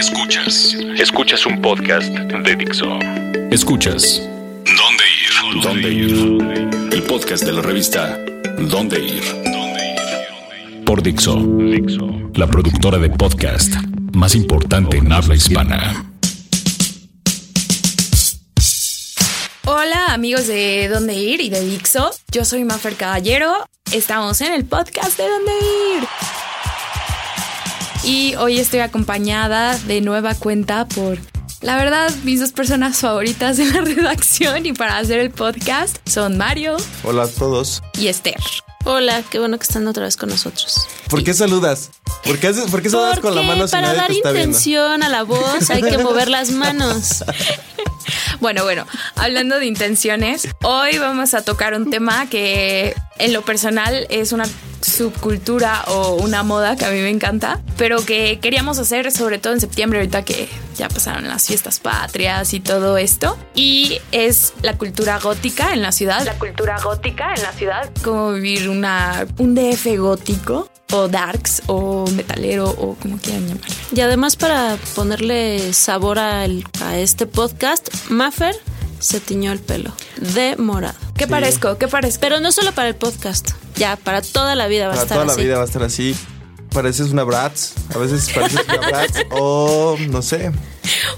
Escuchas. Escuchas un podcast de Dixo. Escuchas. ¿Dónde ir? ¿Dónde ir? El podcast de la revista ¿Dónde ir? Por Dixo. Dixo. La productora de podcast más importante en habla hispana. Hola amigos de Dónde Ir y de Dixo. Yo soy Mafer Caballero. Estamos en el podcast de Dónde Ir. Y hoy estoy acompañada de nueva cuenta por, la verdad, mis dos personas favoritas de la redacción y para hacer el podcast son Mario Hola a todos. y Esther. Hola, qué bueno que están otra vez con nosotros. ¿Por qué saludas? ¿Por qué, haces, por qué saludas con la Porque mano si para nadie dar te está viendo? intención a la voz hay que mover las manos. Bueno, bueno, hablando de intenciones, hoy vamos a tocar un tema que en lo personal es una subcultura o una moda que a mí me encanta, pero que queríamos hacer sobre todo en septiembre, ahorita que ya pasaron las fiestas patrias y todo esto. Y es la cultura gótica en la ciudad. La cultura gótica en la ciudad. Cómo vivir una, un DF gótico o darks o metalero o como quieran llamarlo. Y además para ponerle sabor al- a este podcast, Maffer se tiñó el pelo de morado. ¿Qué parezco? ¿Qué parezco? Pero no solo para el podcast, ya para toda la vida va a Para estar toda la así. vida va a estar así. Pareces una Bratz. A veces pareces una Bratz. o no sé.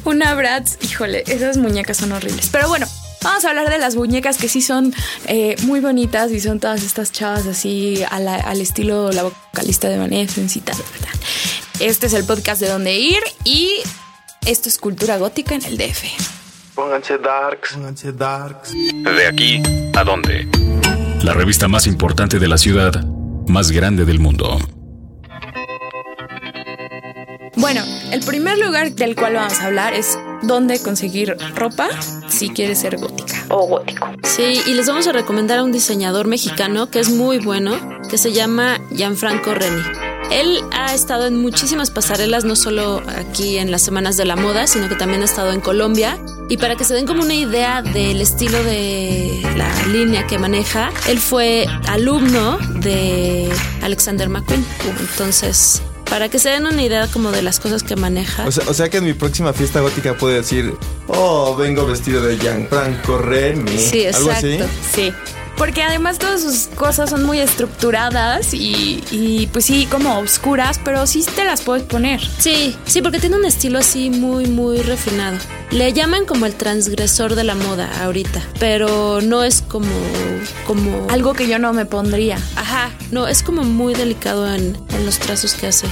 Una Bratz, híjole, esas muñecas son horribles. Pero bueno, vamos a hablar de las muñecas que sí son eh, muy bonitas y son todas estas chavas así a la- al estilo la vocalista de Evanescence y tal, tal. Este es el podcast de dónde ir y esto es cultura gótica en el DF. Pónganse darks. Pónganse darks. De aquí a dónde. La revista más importante de la ciudad, más grande del mundo. Bueno, el primer lugar del cual vamos a hablar es dónde conseguir ropa si quieres ser gótica o gótico. Sí, y les vamos a recomendar a un diseñador mexicano que es muy bueno, que se llama Gianfranco Reni. Él ha estado en muchísimas pasarelas, no solo aquí en las semanas de la moda, sino que también ha estado en Colombia. Y para que se den como una idea del estilo de la línea que maneja, él fue alumno de Alexander McQueen. Entonces, para que se den una idea como de las cosas que maneja. O sea, o sea que en mi próxima fiesta gótica puedo decir, oh, vengo vestido de Gianfranco Reni. Sí, Algo así. exacto. Sí. Porque además todas sus cosas son muy estructuradas y, y, pues sí, como oscuras, pero sí te las puedes poner. Sí, sí, porque tiene un estilo así muy, muy refinado. Le llaman como el transgresor de la moda ahorita, pero no es como, como Algo que yo no me pondría. Ajá, no, es como muy delicado en, en los trazos que hace.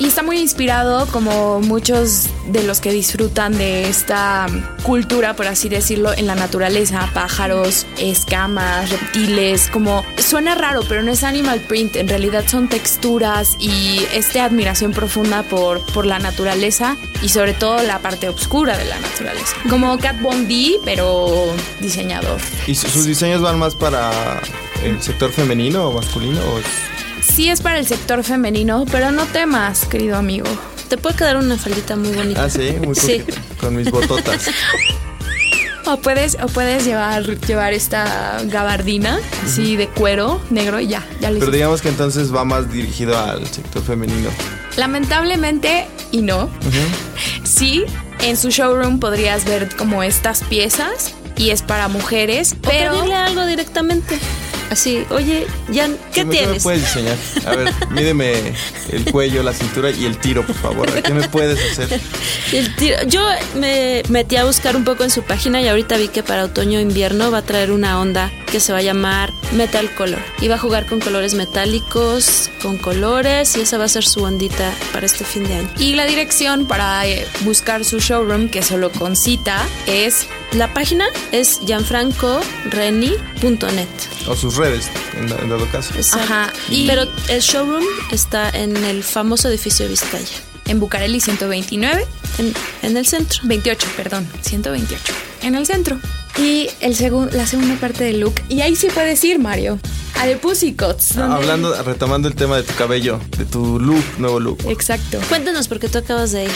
Y está muy inspirado como muchos de los que disfrutan de esta cultura, por así decirlo, en la naturaleza. Pájaros, escamas, reptiles, como suena raro, pero no es animal print, en realidad son texturas y esta admiración profunda por, por la naturaleza y sobre todo la parte oscura de la naturaleza. Como Cat Von D, pero diseñador. ¿Y su- sus diseños van más para el sector femenino o masculino? O es- Sí es para el sector femenino, pero no temas, querido amigo. Te puede quedar una faldita muy bonita. Ah, sí, muy Sí. Con mis bototas. O puedes, o puedes llevar, llevar esta gabardina así de cuero negro y ya, ya lo Pero digamos que entonces va más dirigido al sector femenino. Lamentablemente, y no, sí, en su showroom podrías ver como estas piezas y es para mujeres, O pero pedirle algo directamente. Así, oye, Jan, ¿qué me- me tienes? puedes diseñar? A ver, mídeme el cuello, la cintura y el tiro, por favor. ¿Qué me puedes hacer? El tiro- Yo me metí a buscar un poco en su página y ahorita vi que para otoño e invierno va a traer una onda que se va a llamar Metal Color. Y va a jugar con colores metálicos, con colores y esa va a ser su ondita para este fin de año. y la dirección para eh, buscar su showroom, que solo con cita, es La página es gianfrancoreni.net. O sus redes, en, en dado caso. Exacto. Ajá, y- Pero el showroom está en el famoso edificio de Vizcaya, en Bucareli 129, en, en el centro. 28, perdón, 128, en el centro. Y el segun- la segunda parte del look, y ahí sí puedes ir, Mario, a The Pussycats. donde- Hablando, retomando el tema de tu cabello, de tu look, nuevo look. Exacto. Cuéntanos porque tú acabas de ir.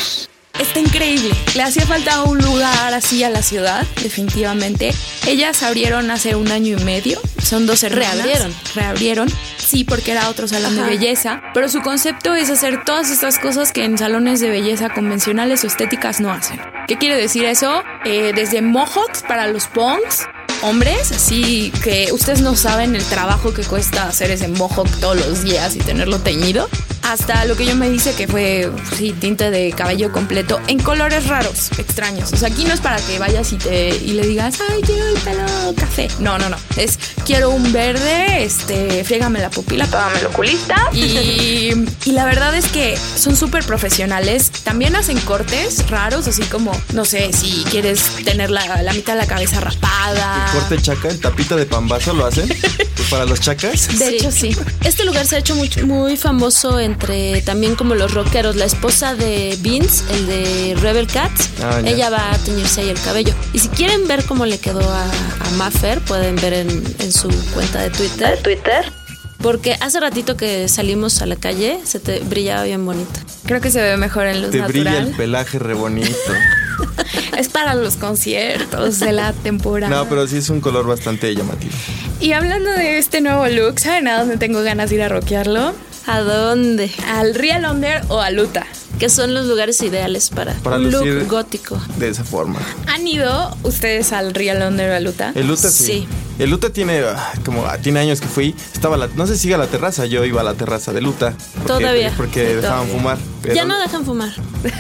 Está increíble. Le hacía falta un lugar así a la ciudad, definitivamente. Ellas abrieron hace un año y medio. Son dos hermanas. Reabrieron. Reabrieron. Sí, porque era otro salón de Ajá. belleza. Pero su concepto es hacer todas estas cosas que en salones de belleza convencionales o estéticas no hacen. ¿Qué quiere decir eso? Eh, desde mohawks para los punks. Hombres, así que ustedes no saben el trabajo que cuesta hacer ese mohawk todos los días y tenerlo teñido. Hasta lo que yo me dice que fue, sí, tinte de cabello completo en colores raros, extraños. O sea, aquí no es para que vayas y, te, y le digas, ay, quiero el pelo café. No, no, no. Es, quiero un verde, este, friégame la pupila, págame el oculista. Y, y la verdad es que son súper profesionales. También hacen cortes raros, así como, no sé, si quieres tener la, la mitad de la cabeza rapada. Corte chaca, el tapita de pambazo lo hacen. Pues para los chacas. De hecho, sí. Este lugar se ha hecho muy, muy famoso entre también como los rockeros. La esposa de Vince, el de Rebel Cats, Ah, ella va a teñirse ahí el cabello. Y si quieren ver cómo le quedó a, a Maffer, pueden ver en, en su cuenta de Twitter. Twitter. Porque hace ratito que salimos a la calle, se te brillaba bien bonito. Creo que se ve mejor en luz Te brilla el natural. pelaje re bonito. Es para los conciertos de la temporada. No, pero sí es un color bastante llamativo. Y hablando de este nuevo look, ¿saben a dónde tengo ganas de ir a rockearlo? ¿A dónde? ¿Al Real Under o a Luta? Que son los lugares ideales para, Para un look gótico. De esa forma. ¿Han ido ustedes al Real Under o a Luta? El Luta sí. Sí. El Luta tiene ah, como ah, tiene años que fui. Estaba la, no sé si sigue a la terraza. Yo iba a la terraza de Luta. Porque, Todavía. Porque Sí, dejaban todavía. fumar. pero- Ya no dejan fumar,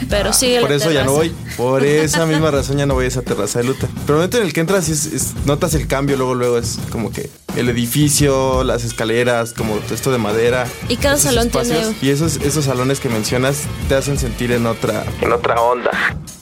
pero sigue Por la eso ya no voy. Por esa misma razón ya no voy a esa terraza de Luta. Pero el momento en el que entras es- es- notas el cambio. Luego, luego es como que el edificio, las escaleras, como esto de madera. Y cada esos salón tiene- Y esos, esos salones que mencionas te hacen sentir en otra, en otra onda.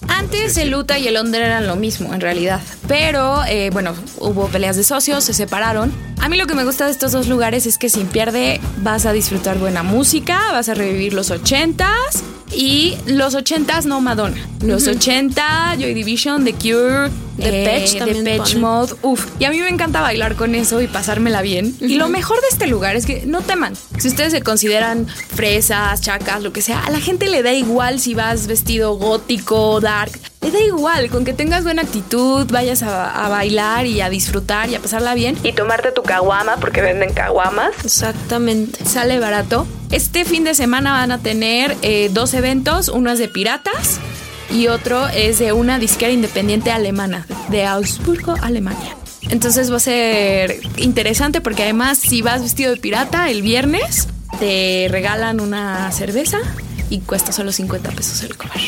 Antes el Luta y el Under eran lo mismo, en realidad. Pero, eh, bueno, hubo peleas de socios, se separaron. A mí lo que me gusta de estos dos lugares es que sin pierde vas a disfrutar buena música, vas a revivir los ochentas. Y los ochentas no Madonna. Los 80, Joy Division, The Cure, Depeche también Depeche ponen. Mode. Uf, y a mí me encanta bailar con eso y pasármela bien. Y lo mejor de este lugar es que no teman. Si ustedes se consideran fresas, chacas, lo que sea, a la gente le da igual si vas vestido gótico, dark. Le da igual, con que tengas buena actitud, vayas a, a bailar y a disfrutar y a pasarla bien. Y tomarte tu caguama, porque venden caguamas. Exactamente. Sale barato. Este fin de semana van a tener eh, dos eventos. Uno es de piratas y otro es de una disquera independiente alemana, de Augsburgo, Alemania. Entonces va a ser interesante porque además si vas vestido de pirata el viernes, te regalan una cerveza y cuesta solo 50 pesos el comer.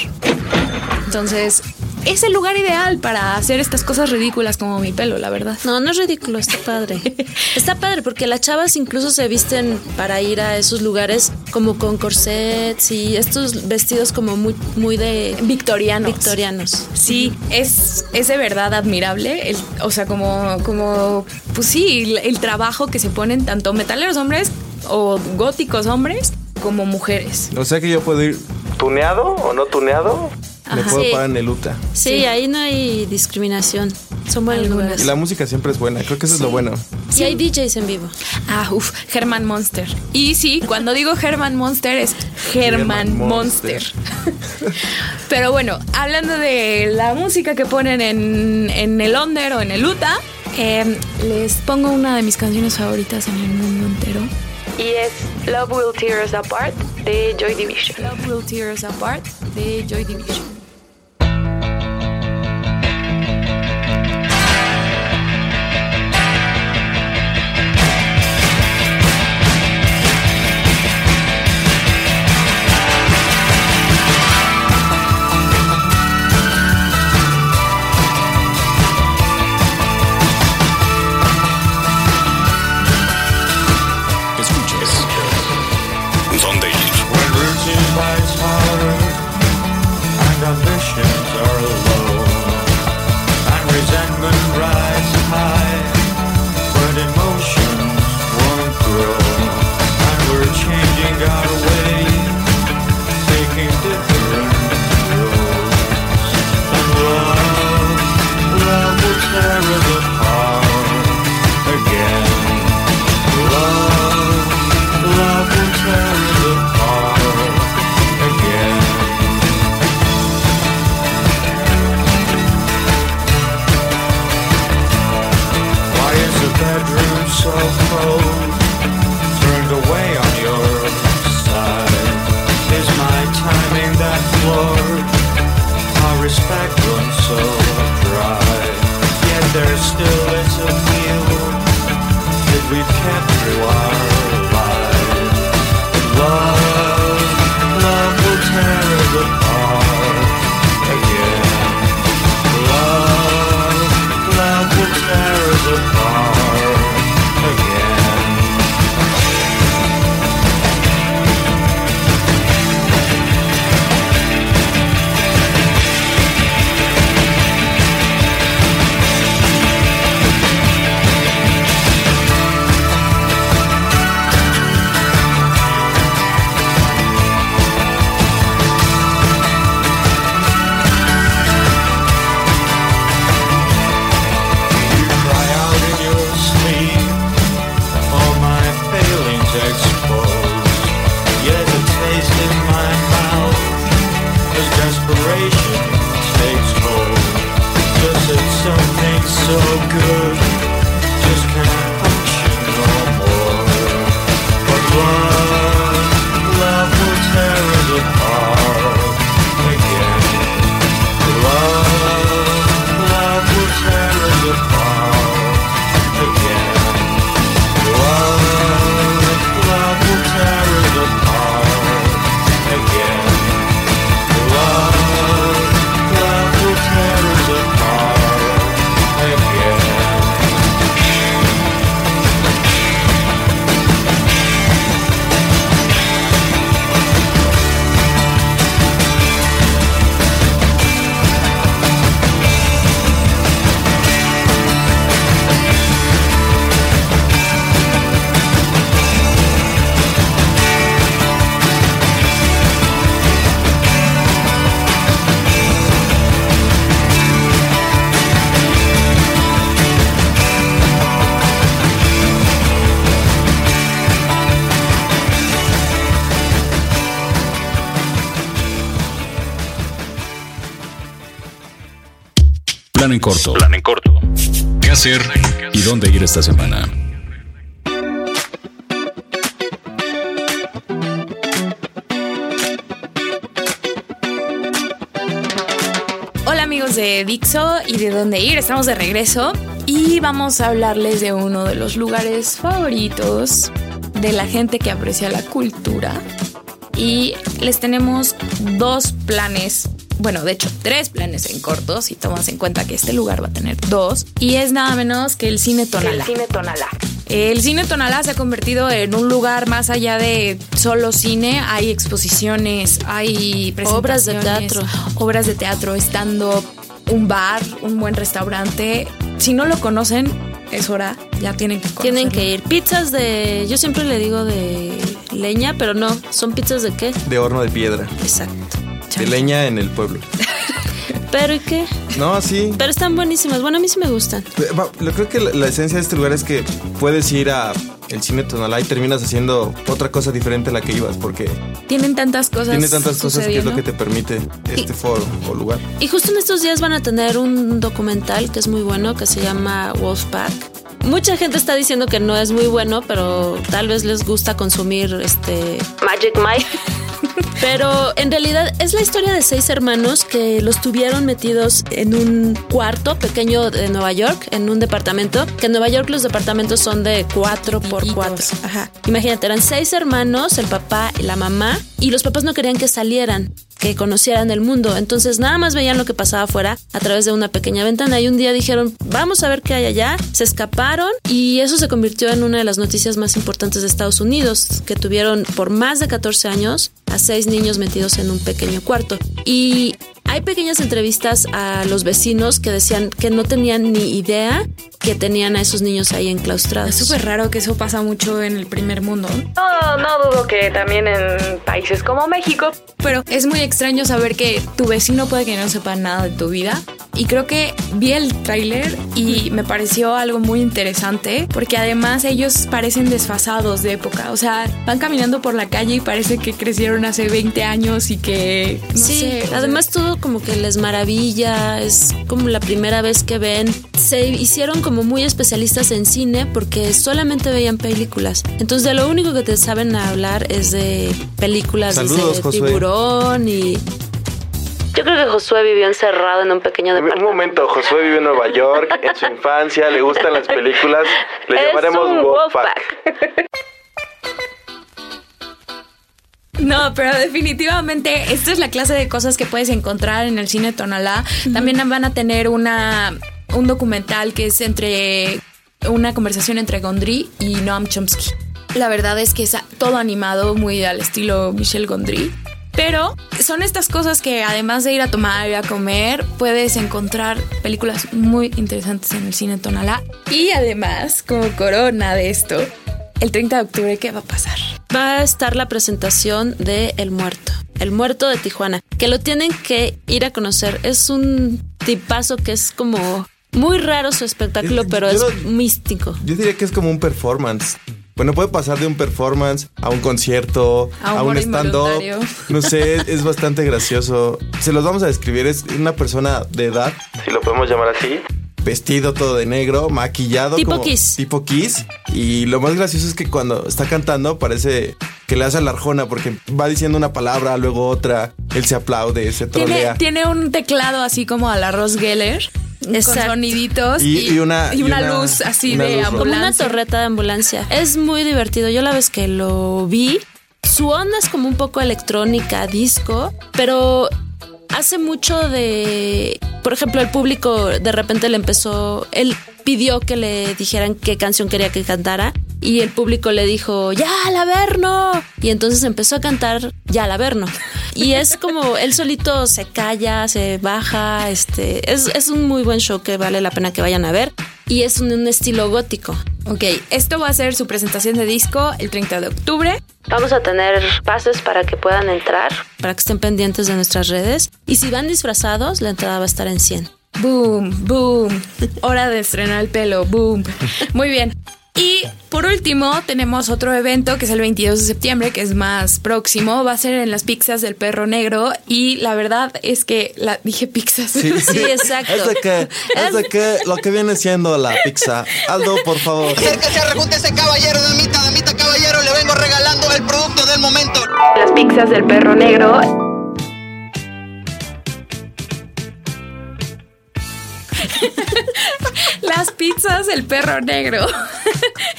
Entonces es el lugar ideal para hacer estas cosas ridículas como mi pelo, la verdad. No, no es ridículo, está padre. Está padre porque las chavas incluso se visten para ir a esos lugares como con corsets y estos vestidos como muy, muy de Victorianos. victorianos. Sí, es, es de verdad admirable. el- o sea, como, como, pues sí, el, el trabajo que se ponen tanto metaleros hombres o góticos hombres como mujeres. O sea que yo puedo ir tuneado o no tuneado. Me Ajá. puedo Sí. parar en el Luta. Sí, Sí. ahí no hay discriminación. Son buenos. Y lugares. la música siempre es buena. Creo que eso es lo bueno. Y hay DJs en vivo. Ah, uff, Herman Monster. Y sí, cuando digo Herman Monster es Herman Herman Monster. Monster. Pero bueno, hablando de la música que ponen en, en el Under o en el Uta, eh, les pongo una de mis canciones favoritas en el mundo entero. Y es Love Will Tear Us Apart de Joy Division. Love Will Tear Us Apart de Joy Division. Plan en corto. Plan en corto. ¿Qué hacer y dónde ir esta semana? Hola amigos de Dixo y de dónde ir. Estamos de regreso y vamos a hablarles de uno de los lugares favoritos de la gente que aprecia la cultura. Y les tenemos dos planes bueno, de hecho, tres planes en corto, si tomas en cuenta que este lugar va a tener dos, y es nada menos que el Cine Tonalá. El Cine Tonalá. El Cine Tonalá se ha convertido en un lugar más allá de solo cine. Hay exposiciones, hay obras de teatro, obras de teatro, estando un bar, un buen restaurante. Si no lo conocen, es hora, ya tienen que conocerlo. Tienen que ir. Pizzas de, yo siempre le digo de leña, pero no, son pizzas de qué? De horno de piedra. Exacto de leña en el pueblo. ¿Pero y qué? No, sí. Pero están buenísimas. Bueno, a mí sí me gustan. Yo creo que la, esencia de este lugar es que puedes ir a el cine Tonalá y terminas haciendo otra cosa diferente a la que ibas porque tienen tantas cosas. Tiene tantas cosas que es lo que te permite este foro o lugar. Y justo en estos días van a tener un documental que es muy bueno que se llama Wolfpack. Mucha gente está diciendo que no es muy bueno, pero tal vez les gusta consumir este Magic Mike. Pero en realidad es la historia de seis hermanos que los tuvieron metidos en un cuarto pequeño de Nueva York, en un departamento, que en Nueva York los departamentos son de cuatro por cuatro. Ajá. Imagínate, eran seis hermanos, el papá y la mamá, y los papás no querían que salieran que conocieran el mundo. Entonces nada más veían lo que pasaba afuera a través de una pequeña ventana y un día dijeron, vamos a ver qué hay allá. Se escaparon y eso se convirtió en una de las noticias más importantes de Estados Unidos, que tuvieron por más de 14 años a seis niños metidos en un pequeño cuarto. Y hay pequeñas entrevistas a los vecinos que decían que no tenían ni idea que tenían a esos niños ahí enclaustrados. Es súper raro que eso pasa mucho en el primer mundo. No, no dudo que también en países como México. Pero es muy extraño saber que tu vecino puede que no sepa nada de tu vida. Y creo que vi el tráiler y me pareció algo muy interesante porque además ellos parecen desfasados de época. O sea, van caminando por la calle y parece que crecieron hace 20 años y que... sí, además todo como que les maravilla, es como la primera vez que ven. Se hicieron como muy especialistas en cine porque solamente veían películas. Entonces de lo único que te saben hablar es de películas de tiburón y Yo creo que Josué vivió encerrado en un pequeño departamento. Un momento, Josué vive en Nueva York, en su infancia, le gustan las películas, le llamaremos Wolfpack. No, pero definitivamente esta es la clase de cosas que puedes encontrar en el cine Tonalá. También van a tener una un documental que es entre una conversación entre Gondry y Noam Chomsky. La verdad es que es todo animado, muy al estilo Michel Gondry. Pero son estas cosas que además de ir a tomar y a comer, puedes encontrar películas muy interesantes en el cine Tonalá. Y además, como corona de esto, el 30 de octubre, ¿qué va a pasar? Va a estar la presentación de El Muerto, El Muerto de Tijuana, que lo tienen que ir a conocer. Es un tipazo que es como muy raro su espectáculo, pero es místico. Yo diría que es como un performance. Bueno, puede pasar de un performance a un concierto, a, un stand-up. No sé, es bastante gracioso. Se los vamos a describir. Es una persona de edad, si lo podemos llamar así. Vestido todo de negro, maquillado. Tipo Kiss. Tipo Kiss. Y lo más gracioso es que cuando está cantando parece que le hace la arjona porque va diciendo una palabra, luego otra. Él se aplaude, se trolea. Tiene, tiene un teclado así como a la Ross Geller con soniditos y, una, luz así de ambulancia. Como una torreta de ambulancia. Es muy divertido. Yo la vez que lo vi, su onda es como un poco electrónica, disco, pero hace mucho de, por ejemplo, el público de repente le empezó, él pidió que le dijeran qué canción quería que cantara y el público le dijo, ya, al Averno. Y entonces empezó a cantar, ya, al Averno. Y es como, él solito se calla, se baja, este, es, es un muy buen show que vale la pena que vayan a ver. Y es un, un estilo gótico. Ok, esto va a ser su presentación de disco el 30 de octubre. Vamos a tener pases para que puedan entrar, para que estén pendientes de nuestras redes. Y si van disfrazados, la entrada va a estar en 100. Boom, boom. Hora de estrenar el pelo, boom. Muy bien. Y por último, tenemos otro evento que es el 22 de septiembre, que es más próximo. Va a ser en las pizzas del perro negro. Y la verdad es que la dije pizzas. Sí, exacto. Es de que, es de que lo que viene siendo la pizza. Aldo, por favor. Acérquese, ese caballero, damita, damita, caballero. Le vengo regalando el producto del momento. Las pizzas del perro negro Las pizzas del perro negro.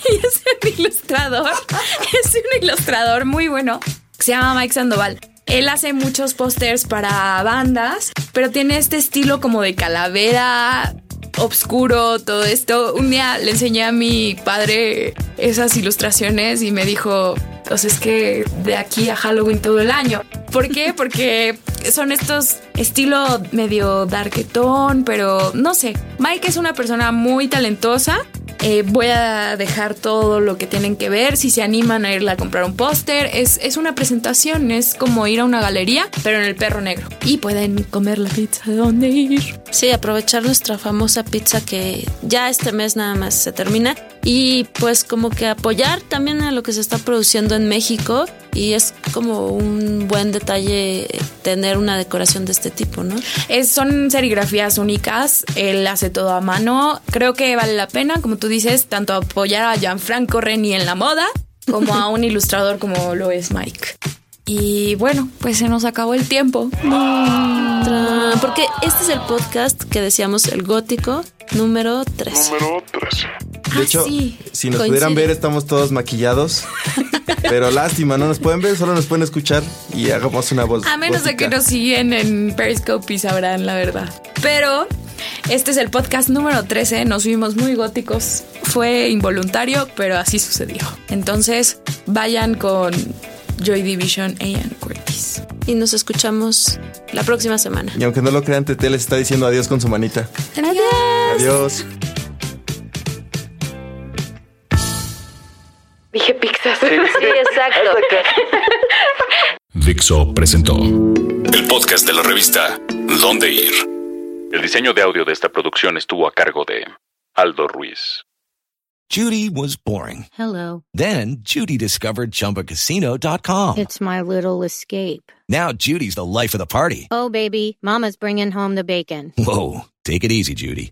y es un ilustrador. Es un ilustrador muy bueno. Se llama Mike Sandoval. Él hace muchos pósters para bandas, pero tiene este estilo como de calavera oscuro, todo esto. Un día le enseñé a mi padre esas ilustraciones y me dijo, pues es que de aquí a Halloween todo el año. ¿Por qué? Porque son estos estilo medio darketón, pero no sé. Mike es una persona muy talentosa. Eh, voy a dejar todo lo que tienen que ver. Si se animan a irle a comprar un póster, es, es una presentación, es como ir a una galería, pero en el perro negro. Y pueden comer la pizza de dónde ir. Sí, aprovechar nuestra famosa pizza que ya este mes nada más se termina. Y pues como que apoyar también a lo que se está produciendo en México y es como un buen detalle tener una decoración de este tipo, ¿no? Es, son serigrafías únicas, él hace todo a mano, creo que vale la pena, como tú dices, tanto apoyar a Gianfranco Reni en la moda como a un ilustrador como lo es Mike. Y bueno, pues se nos acabó el tiempo. Porque este es el podcast que decíamos, el gótico número 3. Número 3. De ah, hecho, si nos pudieran ver, estamos todos maquillados. Pero lástima, no nos pueden ver, solo nos pueden escuchar y hagamos una voz. A menos de que nos siguen en Periscope y sabrán la verdad. Pero este es el podcast número 13. Nos vimos muy góticos. Fue involuntario, pero así sucedió. Entonces, vayan con Joy Division e Ian Curtis. Y nos escuchamos la próxima semana. Y aunque no lo crean, Tete les está diciendo adiós con su manita. Adiós. Adiós. Dije pizzas. Sí, exacto. Dixo presentó el podcast de la revista Dónde Ir. El diseño de audio de esta producción estuvo a cargo de Aldo Ruiz. Judy was boring. Hello. Then Judy discovered chumbacasino.com. It's my little escape. Now Judy's the life of the party. Oh, baby, Mama's bringing home the bacon. Whoa. Take it easy, Judy.